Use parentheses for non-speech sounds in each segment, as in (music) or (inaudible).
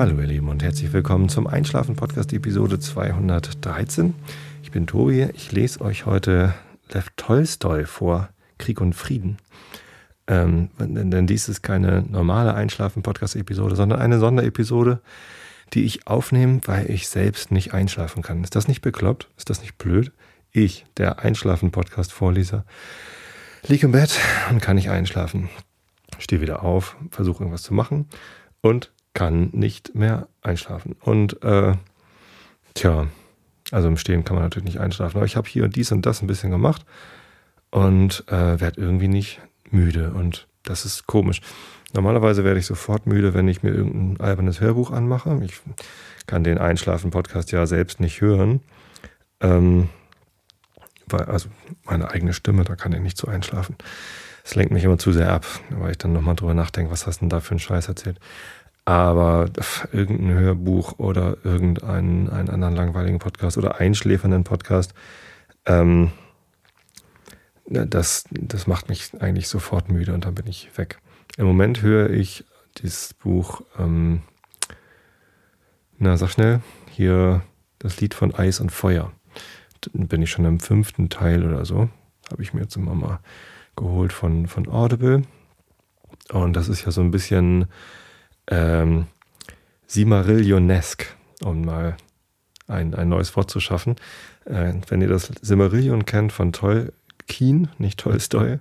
Hallo ihr Lieben und herzlich willkommen zum Einschlafen Podcast Episode 213. Ich bin Tobi, ich lese euch heute Lev Tolstoi vor, Krieg und Frieden. Ähm, denn dies ist keine normale Einschlafen Podcast Episode, sondern eine Sonderepisode, die ich aufnehme, weil ich selbst nicht einschlafen kann. Ist das nicht bekloppt? Ist das nicht blöd? Ich, der Einschlafen Podcast Vorleser, liege im Bett und kann nicht einschlafen. Stehe wieder auf, versuche irgendwas zu machen und kann nicht mehr einschlafen. Und äh, tja, also im Stehen kann man natürlich nicht einschlafen. Aber ich habe hier dies und das ein bisschen gemacht und äh, werde irgendwie nicht müde. Und das ist komisch. Normalerweise werde ich sofort müde, wenn ich mir irgendein albernes Hörbuch anmache. Ich kann den Einschlafen-Podcast ja selbst nicht hören. Ähm, weil, also meine eigene Stimme, da kann ich nicht so einschlafen. Es lenkt mich immer zu sehr ab, weil ich dann nochmal drüber nachdenke, was hast du denn da für einen Scheiß erzählt. Aber irgendein Hörbuch oder irgendeinen einen anderen langweiligen Podcast oder einschläfernden Podcast, ähm, das, das macht mich eigentlich sofort müde und dann bin ich weg. Im Moment höre ich dieses Buch, ähm, na sag schnell, hier das Lied von Eis und Feuer. Dann bin ich schon im fünften Teil oder so. Habe ich mir jetzt immer mal geholt von, von Audible. Und das ist ja so ein bisschen ähm, Simarillionesk, um mal ein, ein neues Wort zu schaffen. Äh, wenn ihr das Simarillion kennt von Tolkien, nicht Tolstoi,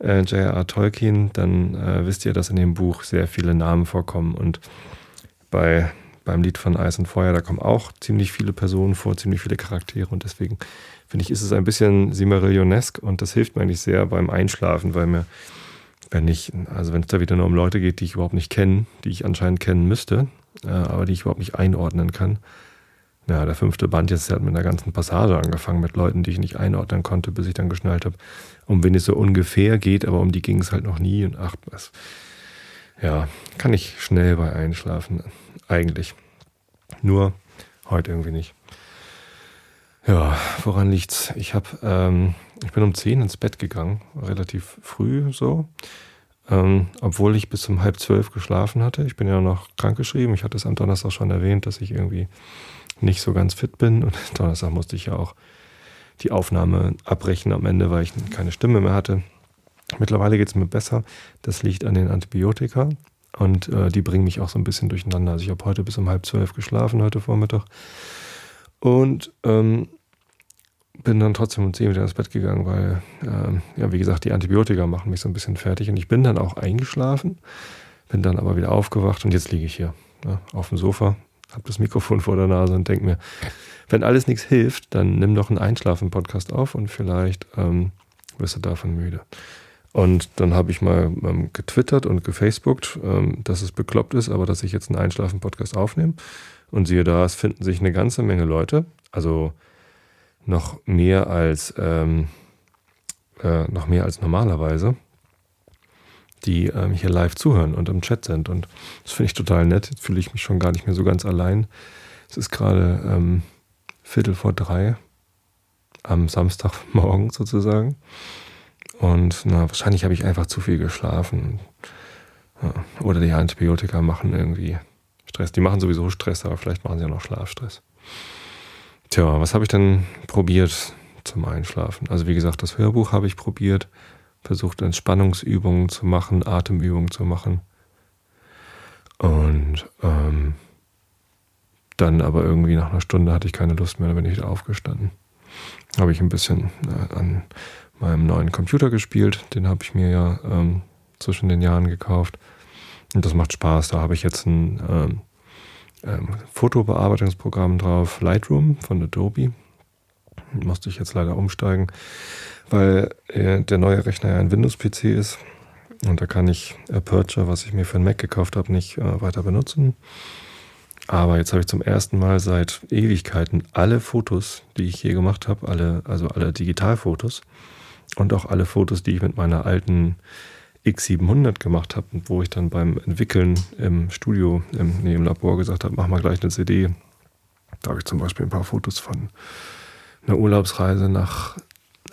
äh, J.R.R. Tolkien, dann äh, wisst ihr, dass in dem Buch sehr viele Namen vorkommen. Und bei, beim Lied von Eis und Feuer, da kommen auch ziemlich viele Personen vor, ziemlich viele Charaktere. Und deswegen finde ich, ist es ein bisschen Simarillionesk und das hilft mir eigentlich sehr beim Einschlafen, weil mir wenn ich, also wenn es da wieder nur um Leute geht, die ich überhaupt nicht kenne, die ich anscheinend kennen müsste, äh, aber die ich überhaupt nicht einordnen kann. Ja, der fünfte Band jetzt hat mit einer ganzen Passage angefangen mit Leuten, die ich nicht einordnen konnte, bis ich dann geschnallt habe, um wen es so ungefähr geht, aber um die ging es halt noch nie. Und ach, was, ja, kann ich schnell bei einschlafen, eigentlich. Nur heute irgendwie nicht. Ja, woran liegt's? Ich habe, ähm, ich bin um 10 ins Bett gegangen, relativ früh so, ähm, obwohl ich bis um halb zwölf geschlafen hatte. Ich bin ja noch krankgeschrieben. Ich hatte es am Donnerstag schon erwähnt, dass ich irgendwie nicht so ganz fit bin. Und (laughs) Donnerstag musste ich ja auch die Aufnahme abbrechen am Ende, weil ich keine Stimme mehr hatte. Mittlerweile geht es mir besser. Das liegt an den Antibiotika. Und äh, die bringen mich auch so ein bisschen durcheinander. Also ich habe heute bis um halb zwölf geschlafen, heute Vormittag. Und ähm, bin dann trotzdem um 10 wieder ins Bett gegangen, weil, äh, ja, wie gesagt, die Antibiotika machen mich so ein bisschen fertig. Und ich bin dann auch eingeschlafen, bin dann aber wieder aufgewacht und jetzt liege ich hier ne, auf dem Sofa, habe das Mikrofon vor der Nase und denke mir, wenn alles nichts hilft, dann nimm doch einen Einschlafen-Podcast auf und vielleicht ähm, wirst du davon müde. Und dann habe ich mal ähm, getwittert und gefacebookt, ähm, dass es bekloppt ist, aber dass ich jetzt einen Einschlafen-Podcast aufnehme. Und siehe da, es finden sich eine ganze Menge Leute, also noch mehr als ähm, äh, noch mehr als normalerweise, die ähm, hier live zuhören und im Chat sind. Und das finde ich total nett. Jetzt fühle ich mich schon gar nicht mehr so ganz allein. Es ist gerade ähm, Viertel vor drei am Samstagmorgen (laughs) sozusagen. Und na, wahrscheinlich habe ich einfach zu viel geschlafen. Ja, oder die Antibiotika machen irgendwie Stress. Die machen sowieso Stress, aber vielleicht machen sie auch noch Schlafstress. Tja, was habe ich denn probiert zum Einschlafen? Also wie gesagt, das Hörbuch habe ich probiert, versucht Entspannungsübungen zu machen, Atemübungen zu machen. Und ähm, dann aber irgendwie nach einer Stunde hatte ich keine Lust mehr, dann bin ich wieder aufgestanden. Habe ich ein bisschen äh, an meinem neuen Computer gespielt. Den habe ich mir ja ähm, zwischen den Jahren gekauft. Und das macht Spaß. Da habe ich jetzt ein ähm, ähm, Fotobearbeitungsprogramm drauf, Lightroom von Adobe. Musste ich jetzt leider umsteigen, weil äh, der neue Rechner ja ein Windows-PC ist. Und da kann ich Aperture, was ich mir für einen Mac gekauft habe, nicht äh, weiter benutzen. Aber jetzt habe ich zum ersten Mal seit Ewigkeiten alle Fotos, die ich je gemacht habe, alle, also alle Digitalfotos und auch alle Fotos, die ich mit meiner alten X700 gemacht habe, wo ich dann beim Entwickeln im Studio, im, nee, im Labor gesagt habe, mach mal gleich eine CD. Da habe ich zum Beispiel ein paar Fotos von einer Urlaubsreise nach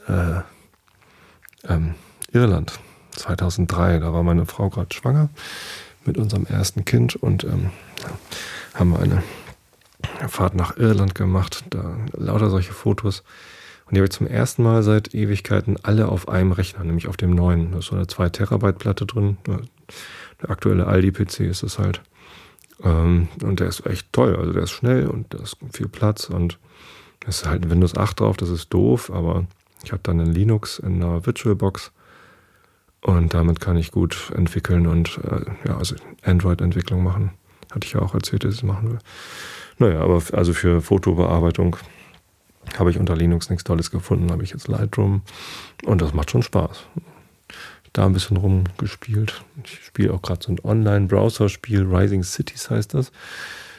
äh, ähm, Irland 2003. Da war meine Frau gerade schwanger mit unserem ersten Kind und ähm, haben wir eine Fahrt nach Irland gemacht, da lauter solche Fotos. Und die habe ich zum ersten Mal seit Ewigkeiten alle auf einem Rechner, nämlich auf dem neuen. Da ist so eine 2 Terabyte Platte drin. Der aktuelle Aldi-PC ist es halt. Ähm, und der ist echt toll. Also der ist schnell und da ist viel Platz und es ist halt ein Windows 8 drauf, das ist doof, aber ich habe dann ein Linux in einer VirtualBox und damit kann ich gut entwickeln und äh, ja, also Android-Entwicklung machen. Hatte ich ja auch erzählt, dass ich das machen will. Naja, aber also für Fotobearbeitung habe ich unter Linux nichts Tolles gefunden, habe ich jetzt Lightroom und das macht schon Spaß. Da ein bisschen rumgespielt. Ich spiele auch gerade so ein Online-Browser-Spiel, Rising Cities heißt das.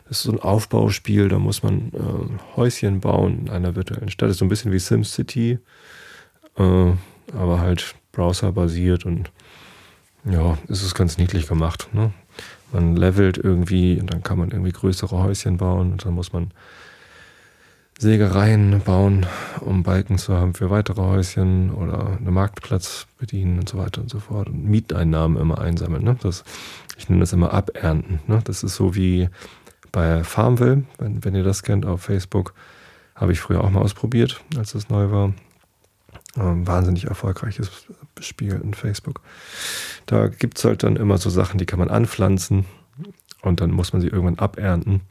Das ist so ein Aufbauspiel, da muss man äh, Häuschen bauen in einer virtuellen Stadt. Das ist so ein bisschen wie SimCity, äh, aber halt browserbasiert und ja, es ist ganz niedlich gemacht. Ne? Man levelt irgendwie und dann kann man irgendwie größere Häuschen bauen und dann muss man Sägereien bauen, um Balken zu haben für weitere Häuschen oder einen Marktplatz bedienen und so weiter und so fort. Und Mieteinnahmen immer einsammeln. Ne? Das, ich nenne das immer abernten. Ne? Das ist so wie bei Farmville, wenn, wenn ihr das kennt auf Facebook, habe ich früher auch mal ausprobiert, als das neu war. Ähm, wahnsinnig erfolgreiches Spiel in Facebook. Da gibt es halt dann immer so Sachen, die kann man anpflanzen und dann muss man sie irgendwann abernten.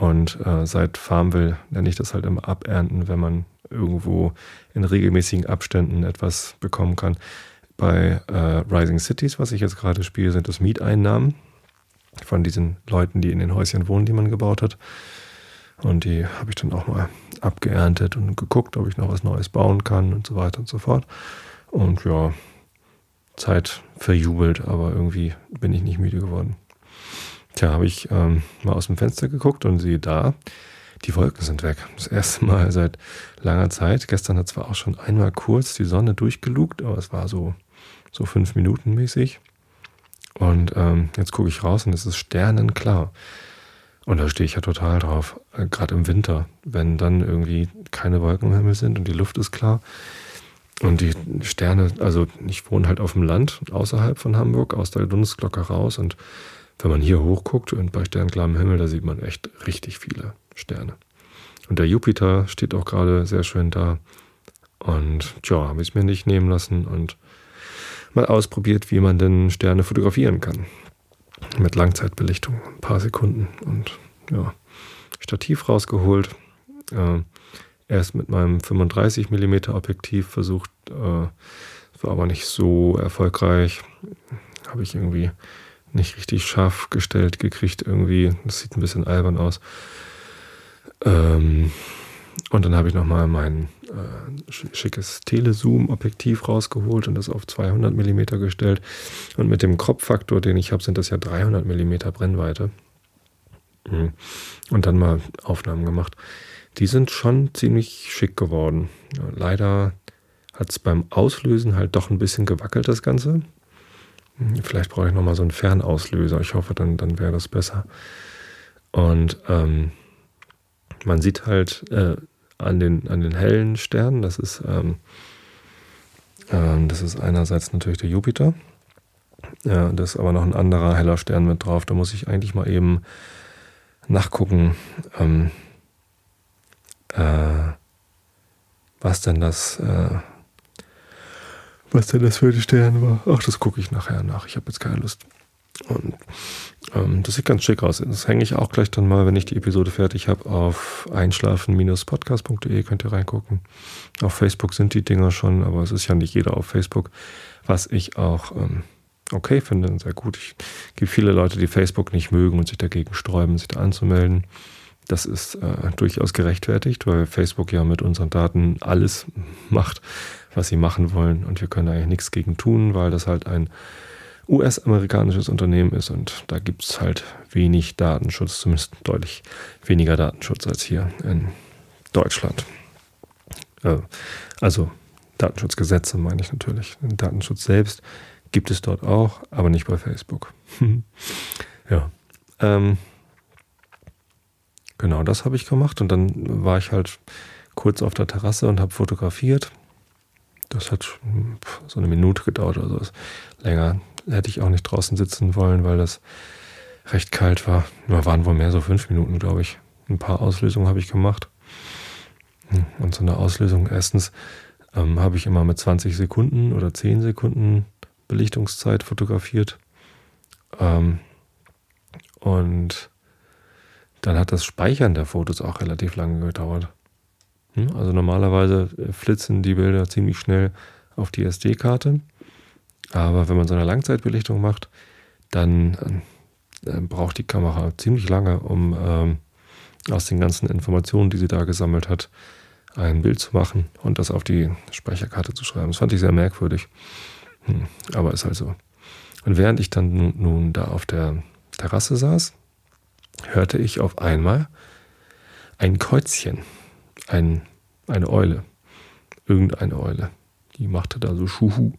Und äh, seit Farmville nenne ich das halt immer abernten, wenn man irgendwo in regelmäßigen Abständen etwas bekommen kann. Bei äh, Rising Cities, was ich jetzt gerade spiele, sind das Mieteinnahmen von diesen Leuten, die in den Häuschen wohnen, die man gebaut hat. Und die habe ich dann auch mal abgeerntet und geguckt, ob ich noch was Neues bauen kann und so weiter und so fort. Und ja, Zeit verjubelt, aber irgendwie bin ich nicht müde geworden. Tja, habe ich ähm, mal aus dem Fenster geguckt und sehe da, die Wolken sind weg. Das erste Mal seit langer Zeit. Gestern hat zwar auch schon einmal kurz die Sonne durchgelugt, aber es war so, so fünf Minuten mäßig. Und ähm, jetzt gucke ich raus und es ist sternenklar. Und da stehe ich ja total drauf, äh, gerade im Winter, wenn dann irgendwie keine Wolken im Himmel sind und die Luft ist klar. Und die Sterne, also ich wohne halt auf dem Land, außerhalb von Hamburg, aus der Dunstglocke raus. Und wenn man hier hochguckt und bei sternklarem Himmel, da sieht man echt richtig viele Sterne. Und der Jupiter steht auch gerade sehr schön da. Und tja, habe ich es mir nicht nehmen lassen und mal ausprobiert, wie man denn Sterne fotografieren kann. Mit Langzeitbelichtung, ein paar Sekunden und ja, Stativ rausgeholt. Äh, erst mit meinem 35 mm Objektiv versucht, äh, war aber nicht so erfolgreich. Habe ich irgendwie nicht richtig scharf gestellt gekriegt irgendwie. Das sieht ein bisschen albern aus. Ähm, und dann habe ich nochmal mein äh, schickes Telezoom-Objektiv rausgeholt und das auf 200 mm gestellt. Und mit dem Kropffaktor, den ich habe, sind das ja 300 mm Brennweite. Mhm. Und dann mal Aufnahmen gemacht. Die sind schon ziemlich schick geworden. Leider hat es beim Auslösen halt doch ein bisschen gewackelt, das Ganze. Vielleicht brauche ich nochmal so einen Fernauslöser. Ich hoffe, dann, dann wäre das besser. Und ähm, man sieht halt äh, an, den, an den hellen Sternen, das ist, ähm, äh, das ist einerseits natürlich der Jupiter. Ja, da ist aber noch ein anderer heller Stern mit drauf. Da muss ich eigentlich mal eben nachgucken, ähm, äh, was denn das, äh, was denn das für ein Stern war. Ach, das gucke ich nachher nach. Ich habe jetzt keine Lust. Und ähm, das sieht ganz schick aus. Das hänge ich auch gleich dann mal, wenn ich die Episode fertig habe, auf einschlafen-podcast.de könnt ihr reingucken. Auf Facebook sind die Dinger schon, aber es ist ja nicht jeder auf Facebook, was ich auch ähm, okay finde, sehr gut. Ich gibt viele Leute, die Facebook nicht mögen und sich dagegen sträuben, sich da anzumelden. Das ist äh, durchaus gerechtfertigt, weil Facebook ja mit unseren Daten alles macht, was sie machen wollen. Und wir können eigentlich nichts gegen tun, weil das halt ein US-amerikanisches Unternehmen ist und da gibt es halt wenig Datenschutz, zumindest deutlich weniger Datenschutz als hier in Deutschland. Äh, also Datenschutzgesetze meine ich natürlich. Den Datenschutz selbst gibt es dort auch, aber nicht bei Facebook. (laughs) ja. Ähm, genau, das habe ich gemacht und dann war ich halt kurz auf der Terrasse und habe fotografiert. Das hat so eine Minute gedauert, also länger hätte ich auch nicht draußen sitzen wollen, weil das recht kalt war. Wir waren wohl mehr so fünf Minuten, glaube ich. Ein paar Auslösungen habe ich gemacht. Hm, und so eine Auslösung, erstens ähm, habe ich immer mit 20 Sekunden oder 10 Sekunden Belichtungszeit fotografiert. Ähm, und dann hat das Speichern der Fotos auch relativ lange gedauert. Hm, also normalerweise äh, flitzen die Bilder ziemlich schnell auf die SD-Karte. Aber wenn man so eine Langzeitbelichtung macht, dann äh, braucht die Kamera ziemlich lange, um ähm, aus den ganzen Informationen, die sie da gesammelt hat, ein Bild zu machen und das auf die Speicherkarte zu schreiben. Das fand ich sehr merkwürdig. Hm, aber ist halt so. Und während ich dann nun da auf der Terrasse saß, hörte ich auf einmal ein Käuzchen, ein, eine Eule, irgendeine Eule. Die machte da so Schuhu.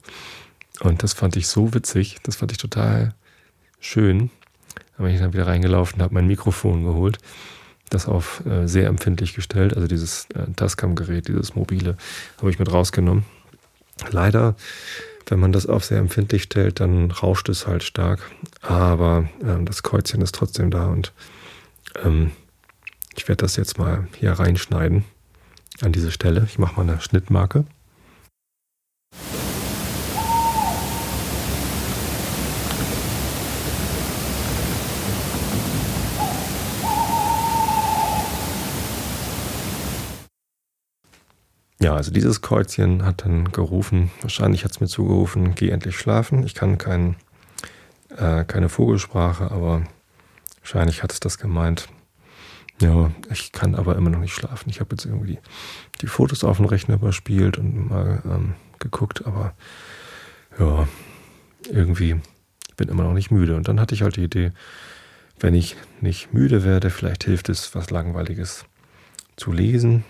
Und das fand ich so witzig, das fand ich total schön. Da bin ich dann wieder reingelaufen, habe mein Mikrofon geholt das auf äh, sehr empfindlich gestellt. Also dieses äh, Tascam-Gerät, dieses mobile, habe ich mit rausgenommen. Leider, wenn man das auf sehr empfindlich stellt, dann rauscht es halt stark. Aber ähm, das Kreuzchen ist trotzdem da und ähm, ich werde das jetzt mal hier reinschneiden an diese Stelle. Ich mache mal eine Schnittmarke. Ja, also dieses Kreuzchen hat dann gerufen, wahrscheinlich hat es mir zugerufen, geh endlich schlafen. Ich kann kein, äh, keine Vogelsprache, aber wahrscheinlich hat es das gemeint. Ja, ich kann aber immer noch nicht schlafen. Ich habe jetzt irgendwie die Fotos auf dem Rechner überspielt und mal ähm, geguckt, aber ja, irgendwie bin immer noch nicht müde. Und dann hatte ich halt die Idee, wenn ich nicht müde werde, vielleicht hilft es, was Langweiliges zu lesen.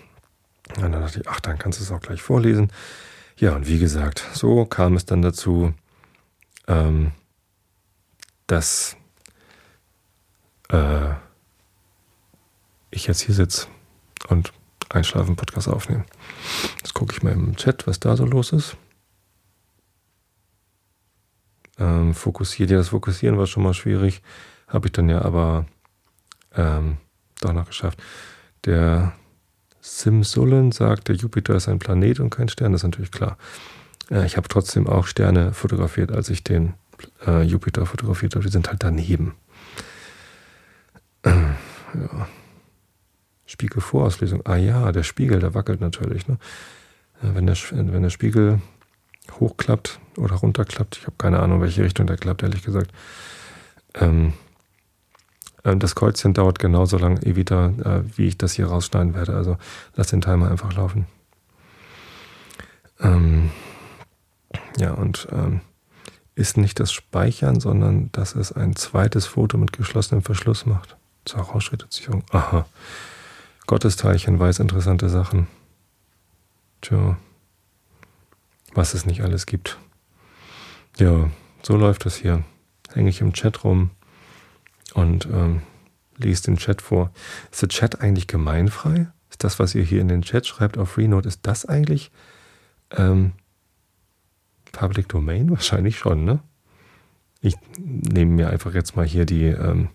Und dann dachte ich, ach, dann kannst du es auch gleich vorlesen. Ja, und wie gesagt, so kam es dann dazu, ähm, dass äh, ich jetzt hier sitze und Einschlafen-Podcast aufnehme. Jetzt gucke ich mal im Chat, was da so los ist. Ähm, fokussiert, ja, das Fokussieren war schon mal schwierig. Habe ich dann ja aber ähm, doch noch geschafft. Der Simsullen sagt, der Jupiter ist ein Planet und kein Stern, das ist natürlich klar. Äh, ich habe trotzdem auch Sterne fotografiert, als ich den äh, Jupiter fotografiert habe. Die sind halt daneben. Äh, ja. Spiegelvorauslesung. Ah ja, der Spiegel, der wackelt natürlich. Ne? Wenn, der, wenn der Spiegel hochklappt oder runterklappt, ich habe keine Ahnung, welche Richtung der klappt, ehrlich gesagt, ähm, das Kreuzchen dauert genauso lang, Evita, äh, wie ich das hier rausschneiden werde. Also lass den Timer einfach laufen. Ähm, ja, und ähm, ist nicht das Speichern, sondern dass es ein zweites Foto mit geschlossenem Verschluss macht. Zur Rauschreduzierung. Aha. Gottesteilchen weiß interessante Sachen. Tja. Was es nicht alles gibt. Ja, so läuft das hier. Hänge ich im Chat rum und ähm, liest den Chat vor. Ist der Chat eigentlich gemeinfrei? Ist das, was ihr hier in den Chat schreibt auf Freenode, ist das eigentlich ähm, Public Domain? (laughs) Wahrscheinlich schon, ne? Ich nehme mir einfach jetzt mal hier die, ähm,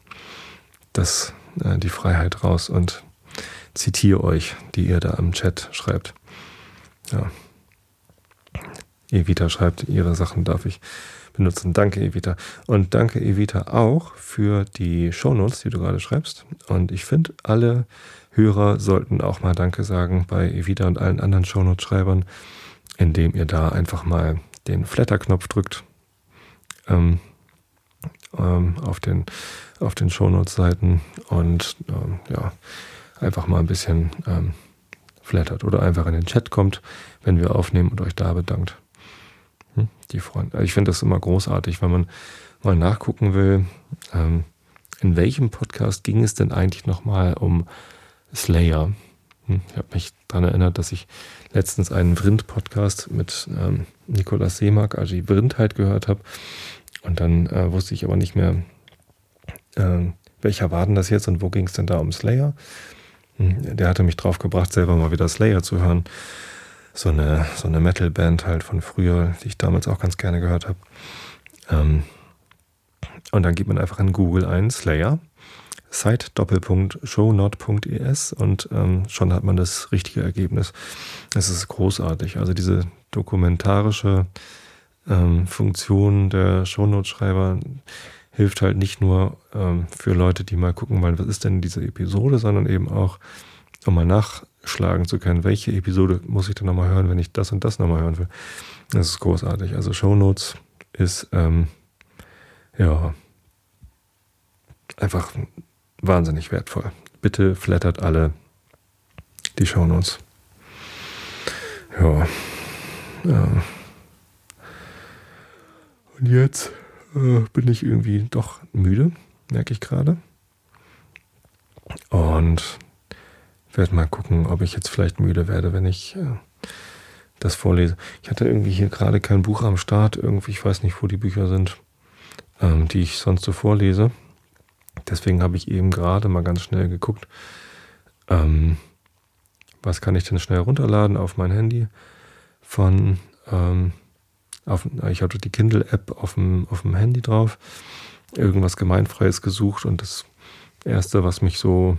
das, äh, die Freiheit raus und zitiere euch, die ihr da im Chat schreibt. Ja. Evita schreibt, ihre Sachen darf ich benutzen. Danke, Evita. Und danke, Evita, auch für die Shownotes, die du gerade schreibst. Und ich finde, alle Hörer sollten auch mal Danke sagen bei Evita und allen anderen Shownotes-Schreibern, indem ihr da einfach mal den Flatter-Knopf drückt ähm, ähm, auf den, auf den Shownotes-Seiten und ähm, ja, einfach mal ein bisschen ähm, flattert oder einfach in den Chat kommt, wenn wir aufnehmen und euch da bedankt. Hm? Die Freunde. Ich finde das immer großartig, wenn man mal nachgucken will, ähm, in welchem Podcast ging es denn eigentlich nochmal um Slayer? Hm? Ich habe mich daran erinnert, dass ich letztens einen Vrind-Podcast mit ähm, Nikolaus Seemark, also die Vrindheit, gehört habe. Und dann äh, wusste ich aber nicht mehr, äh, welcher war denn das jetzt und wo ging es denn da um Slayer? Hm, der hatte mich drauf gebracht, selber mal wieder Slayer zu hören so eine, so eine Metal-Band halt von früher, die ich damals auch ganz gerne gehört habe. Ähm, und dann gibt man einfach in Google ein Slayer, site shownot.es und ähm, schon hat man das richtige Ergebnis. Es ist großartig. Also diese dokumentarische ähm, Funktion der Shownote-Schreiber hilft halt nicht nur ähm, für Leute, die mal gucken wollen, was ist denn diese Episode, sondern eben auch, um mal nachschlagen zu können, welche Episode muss ich denn nochmal hören, wenn ich das und das nochmal hören will. Das ist großartig. Also Shownotes ist ähm, ja einfach wahnsinnig wertvoll. Bitte flattert alle die Shownotes. Ja. ja. Und jetzt äh, bin ich irgendwie doch müde, merke ich gerade. Und werde mal gucken, ob ich jetzt vielleicht müde werde, wenn ich äh, das vorlese. Ich hatte irgendwie hier gerade kein Buch am Start. Irgendwie, ich weiß nicht, wo die Bücher sind, ähm, die ich sonst so vorlese. Deswegen habe ich eben gerade mal ganz schnell geguckt, ähm, was kann ich denn schnell runterladen auf mein Handy von, ähm, auf, ich hatte die Kindle-App auf dem, auf dem Handy drauf, irgendwas Gemeinfreies gesucht und das erste, was mich so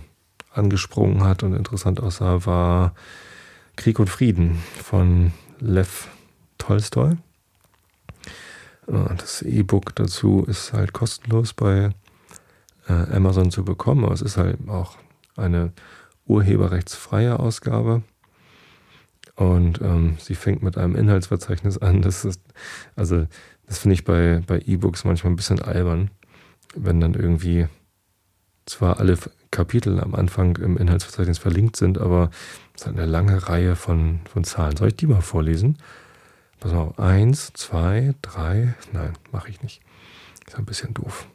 angesprungen hat und interessant aussah, war Krieg und Frieden von Lev Tolstoi. Äh, das E-Book dazu ist halt kostenlos bei äh, Amazon zu bekommen, aber es ist halt auch eine urheberrechtsfreie Ausgabe. Und ähm, sie fängt mit einem Inhaltsverzeichnis an. Das ist, also, das finde ich bei, bei E-Books manchmal ein bisschen albern, wenn dann irgendwie zwar alle Kapitel am Anfang im Inhaltsverzeichnis verlinkt sind, aber es hat eine lange Reihe von, von Zahlen. Soll ich die mal vorlesen? Pass mal auf. Eins, zwei, drei. Nein, mache ich nicht. Ist ein bisschen doof.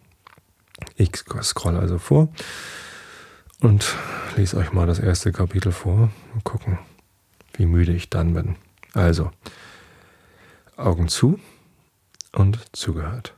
Ich scroll also vor und lese euch mal das erste Kapitel vor und gucken, wie müde ich dann bin. Also, Augen zu und zugehört.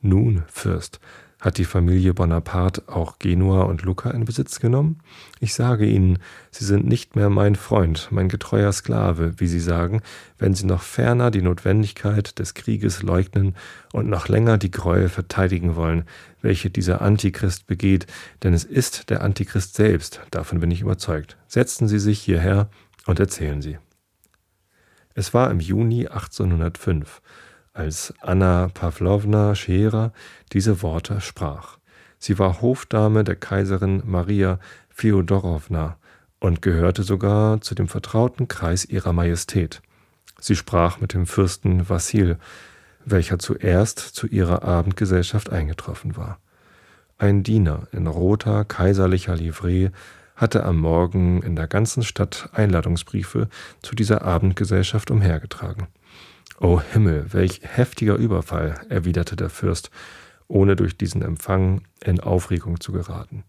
Nun, Fürst, hat die Familie Bonaparte auch Genua und Lucca in Besitz genommen? Ich sage Ihnen, Sie sind nicht mehr mein Freund, mein getreuer Sklave, wie Sie sagen, wenn Sie noch ferner die Notwendigkeit des Krieges leugnen und noch länger die Gräuel verteidigen wollen, welche dieser Antichrist begeht, denn es ist der Antichrist selbst, davon bin ich überzeugt. Setzen Sie sich hierher und erzählen Sie. Es war im Juni 1805 als Anna Pawlowna Scherer diese Worte sprach. Sie war Hofdame der Kaiserin Maria Fjodorowna und gehörte sogar zu dem vertrauten Kreis ihrer Majestät. Sie sprach mit dem Fürsten Wassil, welcher zuerst zu ihrer Abendgesellschaft eingetroffen war. Ein Diener in roter kaiserlicher Livree hatte am Morgen in der ganzen Stadt Einladungsbriefe zu dieser Abendgesellschaft umhergetragen. O Himmel, welch heftiger Überfall, erwiderte der Fürst, ohne durch diesen Empfang in Aufregung zu geraten.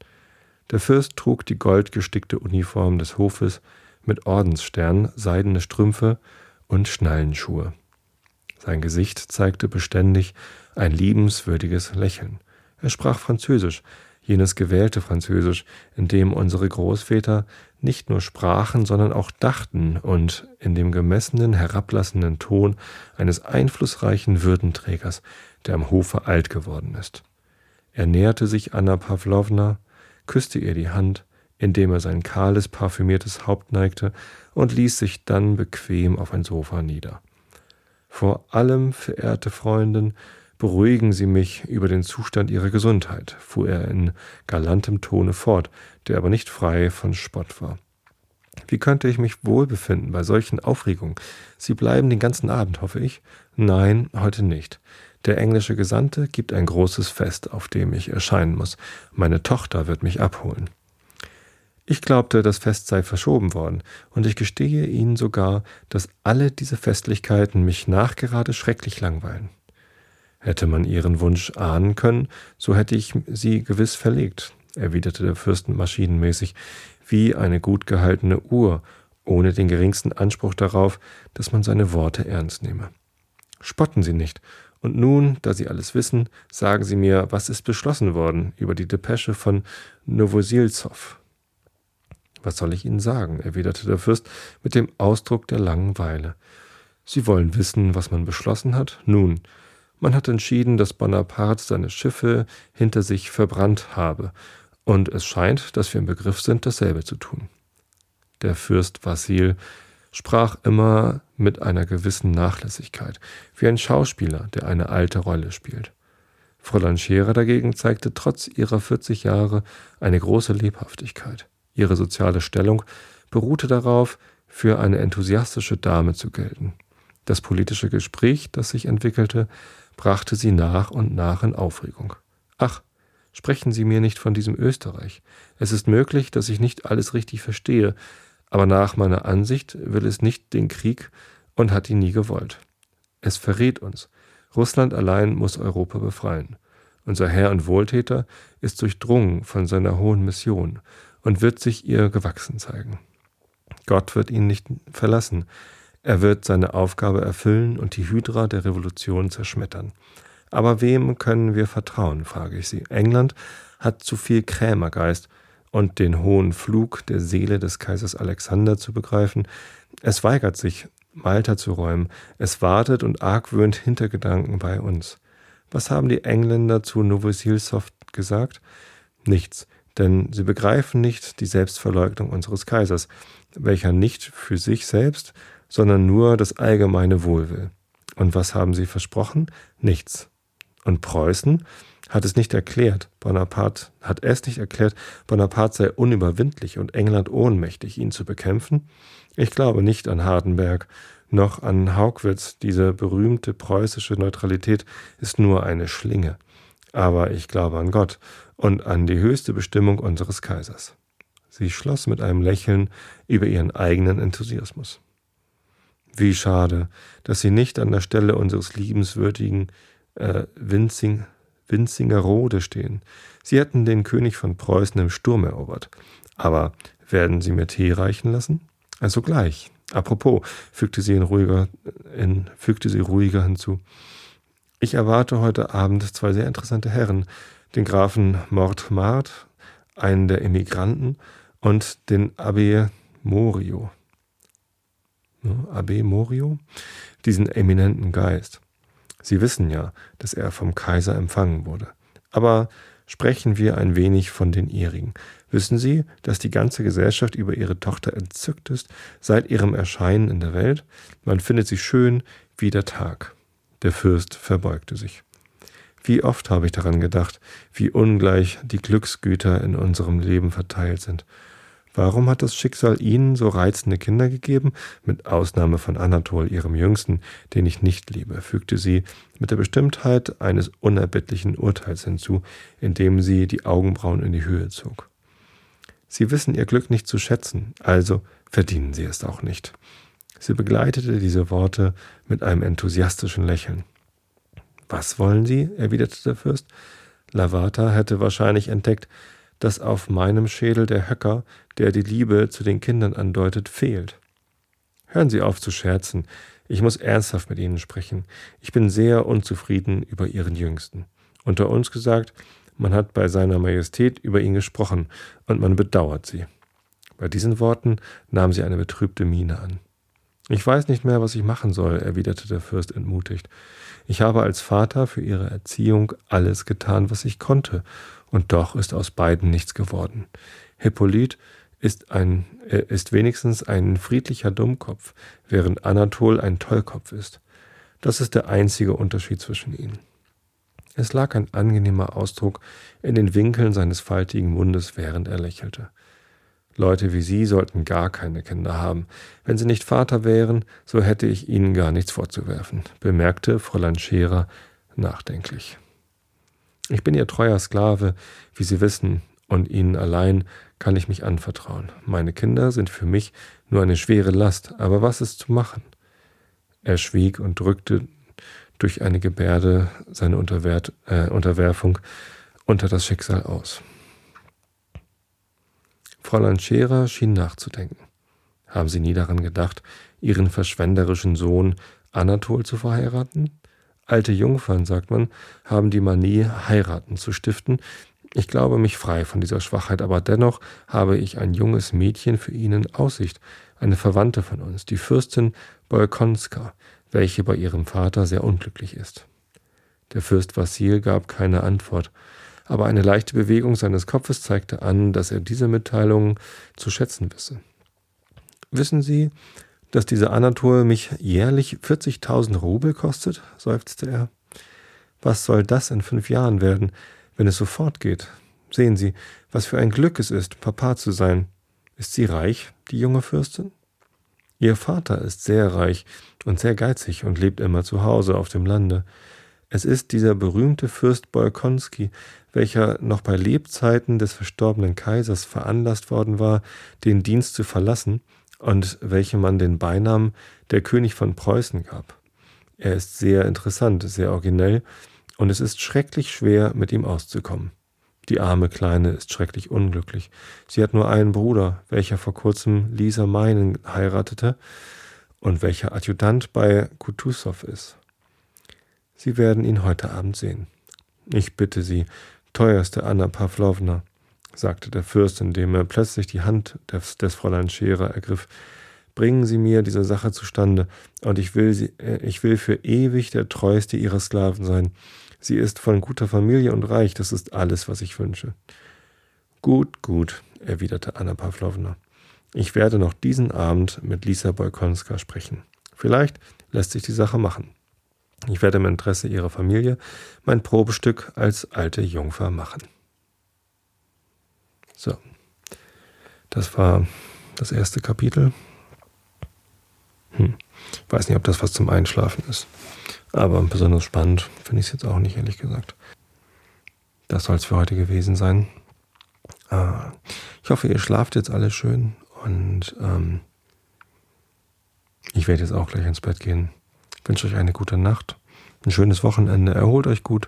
Der Fürst trug die goldgestickte Uniform des Hofes mit Ordensstern, seidene Strümpfe und Schnallenschuhe. Sein Gesicht zeigte beständig ein liebenswürdiges Lächeln. Er sprach Französisch, jenes gewählte Französisch, in dem unsere Großväter nicht nur sprachen, sondern auch dachten und in dem gemessenen, herablassenden Ton eines einflussreichen Würdenträgers, der am Hofe alt geworden ist. Er näherte sich Anna Pawlowna, küsste ihr die Hand, indem er sein kahles, parfümiertes Haupt neigte und ließ sich dann bequem auf ein Sofa nieder. Vor allem, verehrte Freundin, Beruhigen Sie mich über den Zustand Ihrer Gesundheit, fuhr er in galantem Tone fort, der aber nicht frei von Spott war. Wie könnte ich mich wohl befinden bei solchen Aufregungen? Sie bleiben den ganzen Abend, hoffe ich? Nein, heute nicht. Der englische Gesandte gibt ein großes Fest, auf dem ich erscheinen muss. Meine Tochter wird mich abholen. Ich glaubte, das Fest sei verschoben worden, und ich gestehe Ihnen sogar, dass alle diese Festlichkeiten mich nachgerade schrecklich langweilen. Hätte man ihren Wunsch ahnen können, so hätte ich sie gewiss verlegt, erwiderte der Fürst maschinenmäßig, wie eine gut gehaltene Uhr, ohne den geringsten Anspruch darauf, dass man seine Worte ernst nehme. Spotten Sie nicht. Und nun, da Sie alles wissen, sagen Sie mir, was ist beschlossen worden über die Depesche von Novosilzow? Was soll ich Ihnen sagen? erwiderte der Fürst mit dem Ausdruck der Langeweile. Sie wollen wissen, was man beschlossen hat? Nun, man hat entschieden, dass Bonaparte seine Schiffe hinter sich verbrannt habe, und es scheint, dass wir im Begriff sind, dasselbe zu tun. Der Fürst Vassil sprach immer mit einer gewissen Nachlässigkeit, wie ein Schauspieler, der eine alte Rolle spielt. Fräulein Scherer dagegen zeigte trotz ihrer 40 Jahre eine große Lebhaftigkeit. Ihre soziale Stellung beruhte darauf, für eine enthusiastische Dame zu gelten. Das politische Gespräch, das sich entwickelte, brachte sie nach und nach in Aufregung. Ach, sprechen Sie mir nicht von diesem Österreich. Es ist möglich, dass ich nicht alles richtig verstehe, aber nach meiner Ansicht will es nicht den Krieg und hat ihn nie gewollt. Es verrät uns. Russland allein muss Europa befreien. Unser Herr und Wohltäter ist durchdrungen von seiner hohen Mission und wird sich ihr gewachsen zeigen. Gott wird ihn nicht verlassen. Er wird seine Aufgabe erfüllen und die Hydra der Revolution zerschmettern. Aber wem können wir vertrauen, frage ich Sie. England hat zu viel Krämergeist und den hohen Flug der Seele des Kaisers Alexander zu begreifen. Es weigert sich, Malta zu räumen. Es wartet und argwöhnt Hintergedanken bei uns. Was haben die Engländer zu Novosilsoft gesagt? Nichts, denn sie begreifen nicht die Selbstverleugnung unseres Kaisers, welcher nicht für sich selbst, sondern nur das allgemeine Wohl will. Und was haben sie versprochen? Nichts. Und Preußen hat es nicht erklärt, Bonaparte hat es nicht erklärt, Bonaparte sei unüberwindlich und England ohnmächtig, ihn zu bekämpfen? Ich glaube nicht an Hardenberg, noch an Haugwitz, diese berühmte preußische Neutralität ist nur eine Schlinge. Aber ich glaube an Gott und an die höchste Bestimmung unseres Kaisers. Sie schloss mit einem Lächeln über ihren eigenen Enthusiasmus. Wie schade, dass Sie nicht an der Stelle unseres liebenswürdigen äh, Winzing, Winzingerode stehen. Sie hätten den König von Preußen im Sturm erobert. Aber werden Sie mir Tee reichen lassen? Also gleich. Apropos, fügte sie, in ruhiger, in, fügte sie ruhiger hinzu. Ich erwarte heute Abend zwei sehr interessante Herren, den Grafen Mortmart, einen der Emigranten, und den Abbe Morio. Abbe Morio? Diesen eminenten Geist. Sie wissen ja, dass er vom Kaiser empfangen wurde. Aber sprechen wir ein wenig von den ihrigen. Wissen Sie, dass die ganze Gesellschaft über ihre Tochter entzückt ist seit ihrem Erscheinen in der Welt? Man findet sie schön wie der Tag. Der Fürst verbeugte sich. Wie oft habe ich daran gedacht, wie ungleich die Glücksgüter in unserem Leben verteilt sind. Warum hat das Schicksal Ihnen so reizende Kinder gegeben, mit Ausnahme von Anatol, Ihrem Jüngsten, den ich nicht liebe, fügte sie mit der Bestimmtheit eines unerbittlichen Urteils hinzu, indem sie die Augenbrauen in die Höhe zog. Sie wissen Ihr Glück nicht zu schätzen, also verdienen Sie es auch nicht. Sie begleitete diese Worte mit einem enthusiastischen Lächeln. Was wollen Sie? erwiderte der Fürst. Lavata hätte wahrscheinlich entdeckt, dass auf meinem Schädel der Höcker, der die Liebe zu den Kindern andeutet, fehlt. Hören Sie auf zu scherzen. Ich muss ernsthaft mit Ihnen sprechen. Ich bin sehr unzufrieden über Ihren Jüngsten. Unter uns gesagt, man hat bei seiner Majestät über ihn gesprochen und man bedauert sie. Bei diesen Worten nahm sie eine betrübte Miene an. Ich weiß nicht mehr, was ich machen soll, erwiderte der Fürst entmutigt. Ich habe als Vater für ihre Erziehung alles getan, was ich konnte, und doch ist aus beiden nichts geworden. Hippolyt ist, ein, äh, ist wenigstens ein friedlicher Dummkopf, während Anatol ein Tollkopf ist. Das ist der einzige Unterschied zwischen ihnen. Es lag ein angenehmer Ausdruck in den Winkeln seines faltigen Mundes, während er lächelte. Leute wie Sie sollten gar keine Kinder haben. Wenn Sie nicht Vater wären, so hätte ich Ihnen gar nichts vorzuwerfen, bemerkte Fräulein Scherer nachdenklich. Ich bin Ihr treuer Sklave, wie Sie wissen, und Ihnen allein kann ich mich anvertrauen. Meine Kinder sind für mich nur eine schwere Last, aber was ist zu machen? Er schwieg und drückte durch eine Gebärde seine Unterwert, äh, Unterwerfung unter das Schicksal aus. Fräulein Scherer schien nachzudenken. Haben Sie nie daran gedacht, Ihren verschwenderischen Sohn Anatol zu verheiraten? Alte Jungfern, sagt man, haben die Manie, heiraten zu stiften. Ich glaube mich frei von dieser Schwachheit, aber dennoch habe ich ein junges Mädchen für ihn in Aussicht, eine Verwandte von uns, die Fürstin Bolkonska. welche bei ihrem Vater sehr unglücklich ist. Der Fürst Vassil gab keine Antwort, aber eine leichte Bewegung seines Kopfes zeigte an, dass er diese Mitteilung zu schätzen wisse. Wissen Sie, dass diese Anatol mich jährlich 40.000 Rubel kostet? seufzte er. Was soll das in fünf Jahren werden, wenn es so fortgeht? Sehen Sie, was für ein Glück es ist, Papa zu sein. Ist sie reich, die junge Fürstin? Ihr Vater ist sehr reich und sehr geizig und lebt immer zu Hause auf dem Lande. Es ist dieser berühmte Fürst Bolkonski, welcher noch bei Lebzeiten des verstorbenen Kaisers veranlasst worden war, den Dienst zu verlassen und welchem man den Beinamen der König von Preußen gab. Er ist sehr interessant, sehr originell, und es ist schrecklich schwer, mit ihm auszukommen. Die arme Kleine ist schrecklich unglücklich. Sie hat nur einen Bruder, welcher vor kurzem Lisa Meinen heiratete und welcher Adjutant bei Kutusow ist. Sie werden ihn heute Abend sehen. Ich bitte Sie, teuerste Anna Pawlowna, sagte der Fürst, indem er plötzlich die Hand des, des Fräulein Scherer ergriff. Bringen Sie mir diese Sache zustande, und ich will, sie, äh, ich will für ewig der treueste Ihrer Sklaven sein. Sie ist von guter Familie und reich, das ist alles, was ich wünsche. Gut, gut, erwiderte Anna Pawlowna. Ich werde noch diesen Abend mit Lisa Bolkonska sprechen. Vielleicht lässt sich die Sache machen. Ich werde im Interesse ihrer Familie mein Probestück als alte Jungfer machen. So, das war das erste Kapitel. Hm. Weiß nicht, ob das was zum Einschlafen ist. Aber besonders spannend finde ich es jetzt auch nicht, ehrlich gesagt. Das soll es für heute gewesen sein. Äh, ich hoffe, ihr schlaft jetzt alle schön und ähm, ich werde jetzt auch gleich ins Bett gehen. Ich wünsche euch eine gute Nacht, ein schönes Wochenende, erholt euch gut.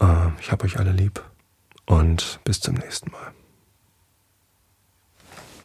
Äh, ich habe euch alle lieb und bis zum nächsten Mal.